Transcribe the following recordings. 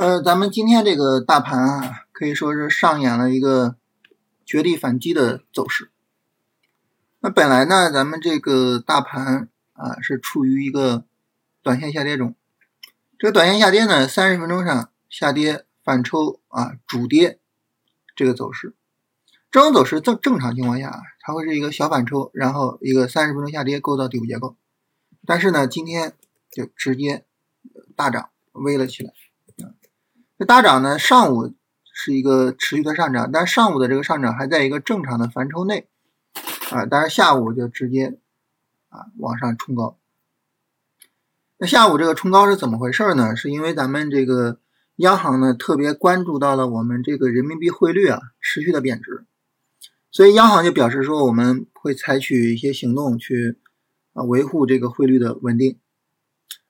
呃，咱们今天这个大盘啊，可以说是上演了一个绝地反击的走势。那本来呢，咱们这个大盘啊是处于一个短线下跌中。这个短线下跌呢，三十分钟上下跌反抽啊主跌这个走势，这种走势正正常情况下，它会是一个小反抽，然后一个三十分钟下跌构造底部结构。但是呢，今天就直接大涨，微了起来。这大涨呢，上午是一个持续的上涨，但上午的这个上涨还在一个正常的范畴内啊，但是下午就直接啊往上冲高。那下午这个冲高是怎么回事呢？是因为咱们这个央行呢特别关注到了我们这个人民币汇率啊持续的贬值，所以央行就表示说我们会采取一些行动去啊维护这个汇率的稳定，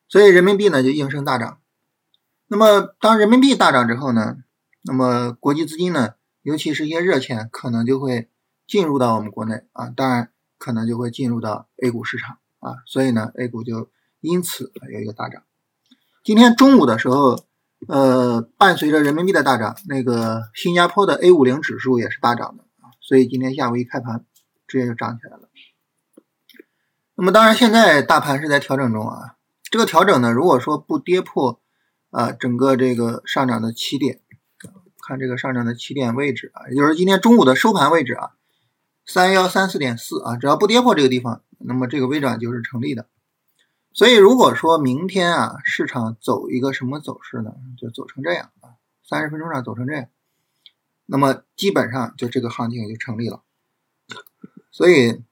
所以人民币呢就应声大涨。那么，当人民币大涨之后呢，那么国际资金呢，尤其是一些热钱，可能就会进入到我们国内啊，当然可能就会进入到 A 股市场啊，所以呢，A 股就因此有一个大涨。今天中午的时候，呃，伴随着人民币的大涨，那个新加坡的 A 五零指数也是大涨的啊，所以今天下午一开盘，直接就涨起来了。那么，当然现在大盘是在调整中啊，这个调整呢，如果说不跌破。啊，整个这个上涨的起点，看这个上涨的起点位置啊，也就是今天中午的收盘位置啊，三幺三四点四啊，只要不跌破这个地方，那么这个微转就是成立的。所以如果说明天啊，市场走一个什么走势呢？就走成这样啊，三十分钟上走成这样，那么基本上就这个行情就成立了。所以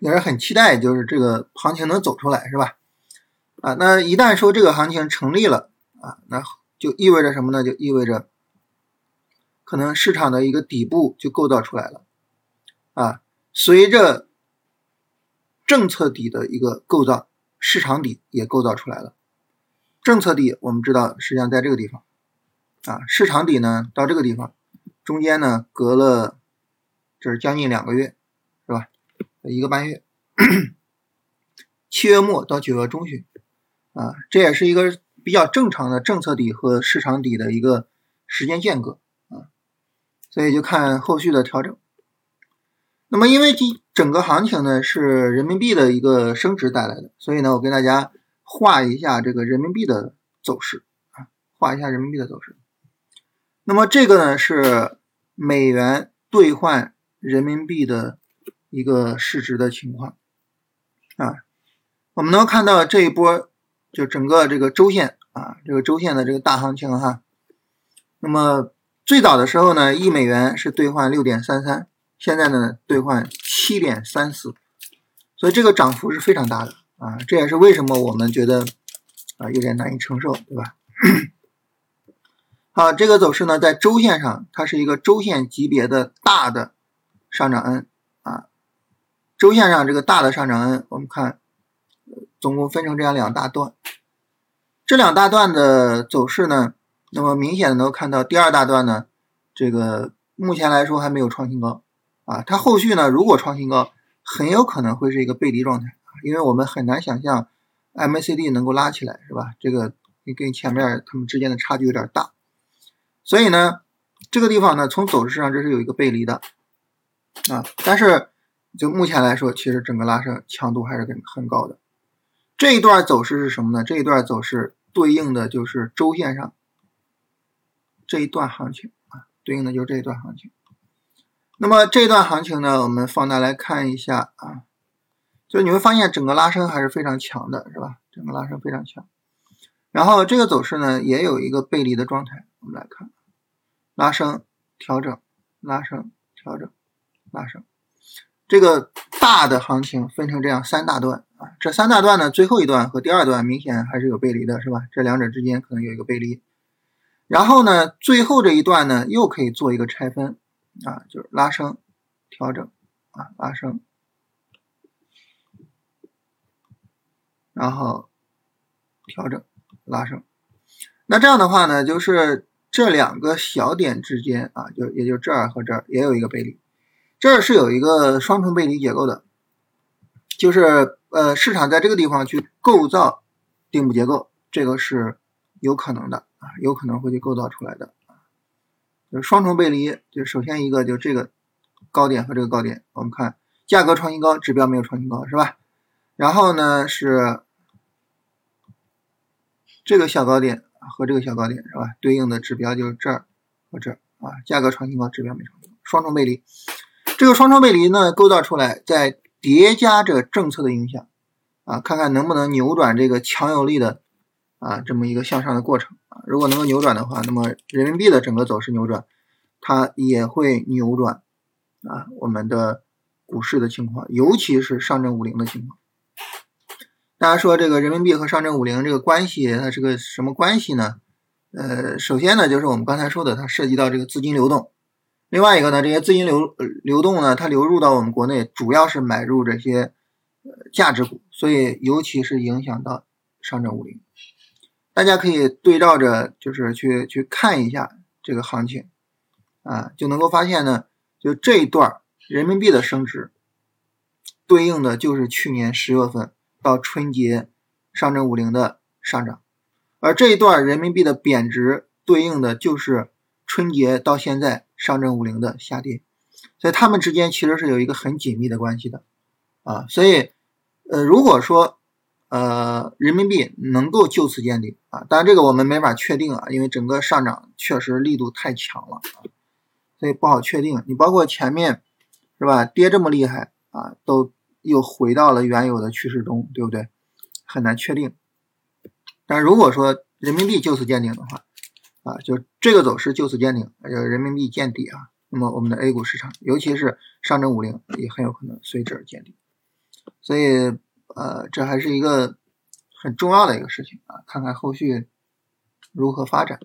也是很期待，就是这个行情能走出来，是吧？啊，那一旦说这个行情成立了啊，那就意味着什么呢？就意味着可能市场的一个底部就构造出来了啊。随着政策底的一个构造，市场底也构造出来了。政策底我们知道实际上在这个地方啊，市场底呢到这个地方，中间呢隔了这是将近两个月，是吧？一个半月，七月末到九月中旬。啊，这也是一个比较正常的政策底和市场底的一个时间间隔啊，所以就看后续的调整。那么，因为这整个行情呢是人民币的一个升值带来的，所以呢，我跟大家画一下这个人民币的走势啊，画一下人民币的走势。那么这个呢是美元兑换人民币的一个市值的情况啊，我们能看到这一波。就整个这个周线啊，这个周线的这个大行情哈，那么最早的时候呢，一美元是兑换六点三三，现在呢兑换七点三四，所以这个涨幅是非常大的啊，这也是为什么我们觉得啊有点难以承受，对吧？好，这个走势呢，在周线上它是一个周线级别的大的上涨 N 啊，周线上这个大的上涨 N，我们看。总共分成这样两大段，这两大段的走势呢，那么明显的能够看到第二大段呢，这个目前来说还没有创新高啊，它后续呢如果创新高，很有可能会是一个背离状态，因为我们很难想象 MACD 能够拉起来，是吧？这个跟前面它们之间的差距有点大，所以呢，这个地方呢从走势上这是有一个背离的啊，但是就目前来说，其实整个拉升强度还是很很高的。这一段走势是什么呢？这一段走势对应的就是周线上这一段行情啊，对应的就是这一段行情。那么这一段行情呢，我们放大来看一下啊，就你会发现整个拉升还是非常强的，是吧？整个拉升非常强。然后这个走势呢，也有一个背离的状态。我们来看，拉升、调整、拉升、调整、拉升。这个大的行情分成这样三大段啊。这三大段呢，最后一段和第二段明显还是有背离的，是吧？这两者之间可能有一个背离。然后呢，最后这一段呢，又可以做一个拆分啊，就是拉升、调整啊，拉升，然后调整、拉升。那这样的话呢，就是这两个小点之间啊，就也就这儿和这儿也有一个背离，这儿是有一个双重背离结构的，就是。呃，市场在这个地方去构造顶部结构，这个是有可能的啊，有可能会去构造出来的，就是双重背离。就首先一个就这个高点和这个高点，我们看价格创新高，指标没有创新高，是吧？然后呢是这个小高点和这个小高点，是吧？对应的指标就是这儿和这儿啊，价格创新高，指标没创新高，双重背离。这个双重背离呢，构造出来，再叠加着政策的影响啊，看看能不能扭转这个强有力的啊这么一个向上的过程啊。如果能够扭转的话，那么人民币的整个走势扭转，它也会扭转啊我们的股市的情况，尤其是上证五零的情况。大家说这个人民币和上证五零这个关系，它是个什么关系呢？呃，首先呢，就是我们刚才说的，它涉及到这个资金流动。另外一个呢，这些资金流流动呢，它流入到我们国内，主要是买入这些呃价值股，所以尤其是影响到上证五零。大家可以对照着，就是去去看一下这个行情啊，就能够发现呢，就这一段人民币的升值，对应的就是去年十月份。到春节，上证五零的上涨，而这一段人民币的贬值对应的就是春节到现在上证五零的下跌，所以它们之间其实是有一个很紧密的关系的啊。所以，呃，如果说呃人民币能够就此见顶啊，当然这个我们没法确定啊，因为整个上涨确实力度太强了啊，所以不好确定。你包括前面是吧，跌这么厉害啊，都。又回到了原有的趋势中，对不对？很难确定。但如果说人民币就此见顶的话，啊，就这个走势就此见顶，呃，人民币见底啊，那么我们的 A 股市场，尤其是上证五零，也很有可能随之而见底。所以，呃，这还是一个很重要的一个事情啊，看看后续如何发展。